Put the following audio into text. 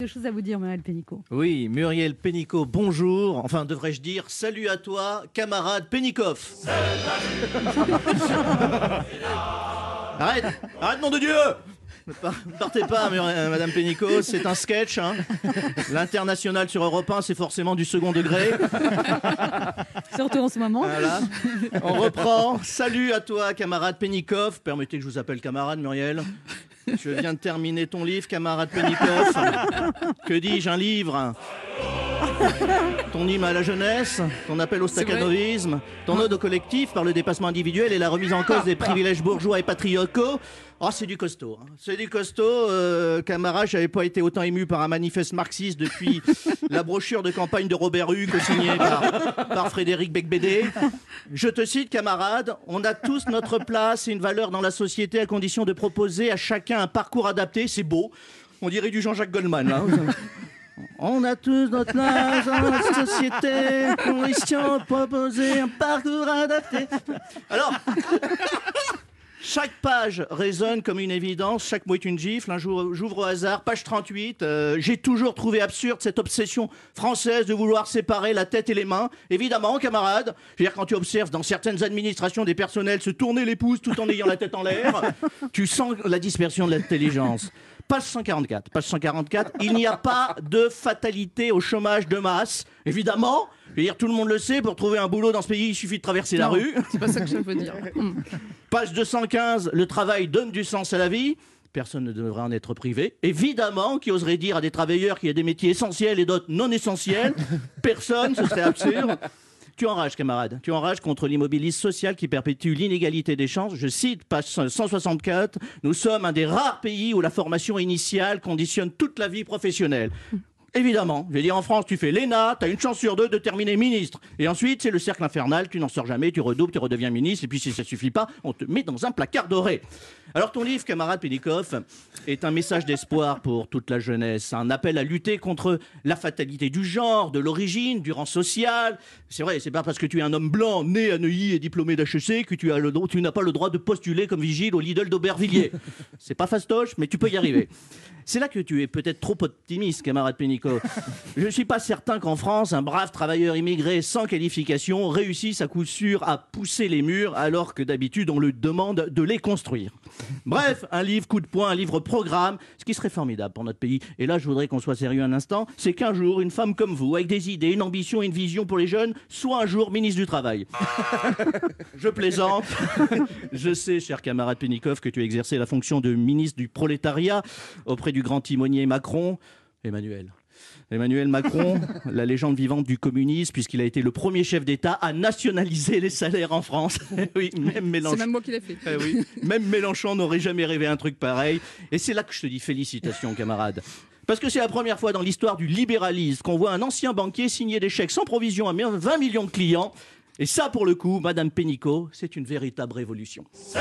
Des choses à vous dire, Muriel Pénicaud. Oui, Muriel Pénicaud, bonjour. Enfin, devrais-je dire salut à toi, camarade Pénicoff. arrête, arrête, nom de Dieu ne partez pas, euh, Madame Pénicaud, c'est un sketch. Hein. L'international sur Europe 1, c'est forcément du second degré. Surtout en ce moment. Voilà. On reprend. Salut à toi, camarade Pénicoff. Permettez que je vous appelle camarade, Muriel. Je viens de terminer ton livre, camarade Pénicoff. Que dis-je, un livre? Ton hymne à la jeunesse, ton appel au staccanovisme, ton ode au collectif par le dépassement individuel et la remise en cause des privilèges bourgeois et patriocaux. Oh, c'est du costaud. Hein. C'est du costaud. Euh, camarade, j'avais pas été autant ému par un manifeste marxiste depuis la brochure de campagne de Robert Hugues signée par, par Frédéric Becbédé. Je te cite, camarade, on a tous notre place et une valeur dans la société à condition de proposer à chacun un parcours adapté. C'est beau. On dirait du Jean-Jacques Goldman. On a tous notre place dans la société, condition de proposer un parcours adapté. Alors, chaque page résonne comme une évidence, chaque mot est une gifle. Un jour, j'ouvre au hasard, page 38. Euh, j'ai toujours trouvé absurde cette obsession française de vouloir séparer la tête et les mains. Évidemment, camarade, je veux dire, quand tu observes dans certaines administrations des personnels se tourner les pouces tout en ayant la tête en l'air, tu sens la dispersion de l'intelligence. Page 144. Page 144. Il n'y a pas de fatalité au chômage de masse. Évidemment, je veux dire, tout le monde le sait, pour trouver un boulot dans ce pays, il suffit de traverser la rue. C'est pas ça que je veux dire. Page 215. Le travail donne du sens à la vie. Personne ne devrait en être privé. Évidemment, qui oserait dire à des travailleurs qu'il y a des métiers essentiels et d'autres non essentiels? Personne, ce serait absurde. Tu enrages, camarade. Tu enrages contre l'immobilisme social qui perpétue l'inégalité des chances. Je cite page 164. Nous sommes un des rares pays où la formation initiale conditionne toute la vie professionnelle. Évidemment, je vais dire en France, tu fais l'ENA, tu as une chance sur deux de terminer ministre. Et ensuite, c'est le cercle infernal, tu n'en sors jamais, tu redoubles, tu redeviens ministre, et puis si ça suffit pas, on te met dans un placard doré. Alors ton livre, camarade Pédikoff, est un message d'espoir pour toute la jeunesse, un appel à lutter contre la fatalité du genre, de l'origine, du rang social. C'est vrai, c'est pas parce que tu es un homme blanc, né à Neuilly et diplômé d'HEC que tu, as le, tu n'as pas le droit de postuler comme vigile au Lidl d'Aubervilliers. C'est pas fastoche, mais tu peux y arriver. C'est là que tu es peut-être trop optimiste, camarade Pénicaud. Je ne suis pas certain qu'en France, un brave travailleur immigré sans qualification réussisse à coup sûr à pousser les murs alors que d'habitude on lui demande de les construire. Bref, un livre coup de poing, un livre programme, ce qui serait formidable pour notre pays. Et là, je voudrais qu'on soit sérieux un instant, c'est qu'un jour, une femme comme vous, avec des idées, une ambition et une vision pour les jeunes, soit un jour ministre du Travail. je plaisante. je sais, cher camarade Pénicoff, que tu as exercé la fonction de ministre du prolétariat auprès du grand timonier Macron, Emmanuel. Emmanuel Macron, la légende vivante du communisme, puisqu'il a été le premier chef d'État à nationaliser les salaires en France. oui, même Mélenchon. C'est même moi qui l'ai fait. Eh même Mélenchon n'aurait jamais rêvé un truc pareil. Et c'est là que je te dis félicitations, camarade. Parce que c'est la première fois dans l'histoire du libéralisme qu'on voit un ancien banquier signer des chèques sans provision à 20 millions de clients. Et ça, pour le coup, Madame Pénicaud, c'est une véritable révolution.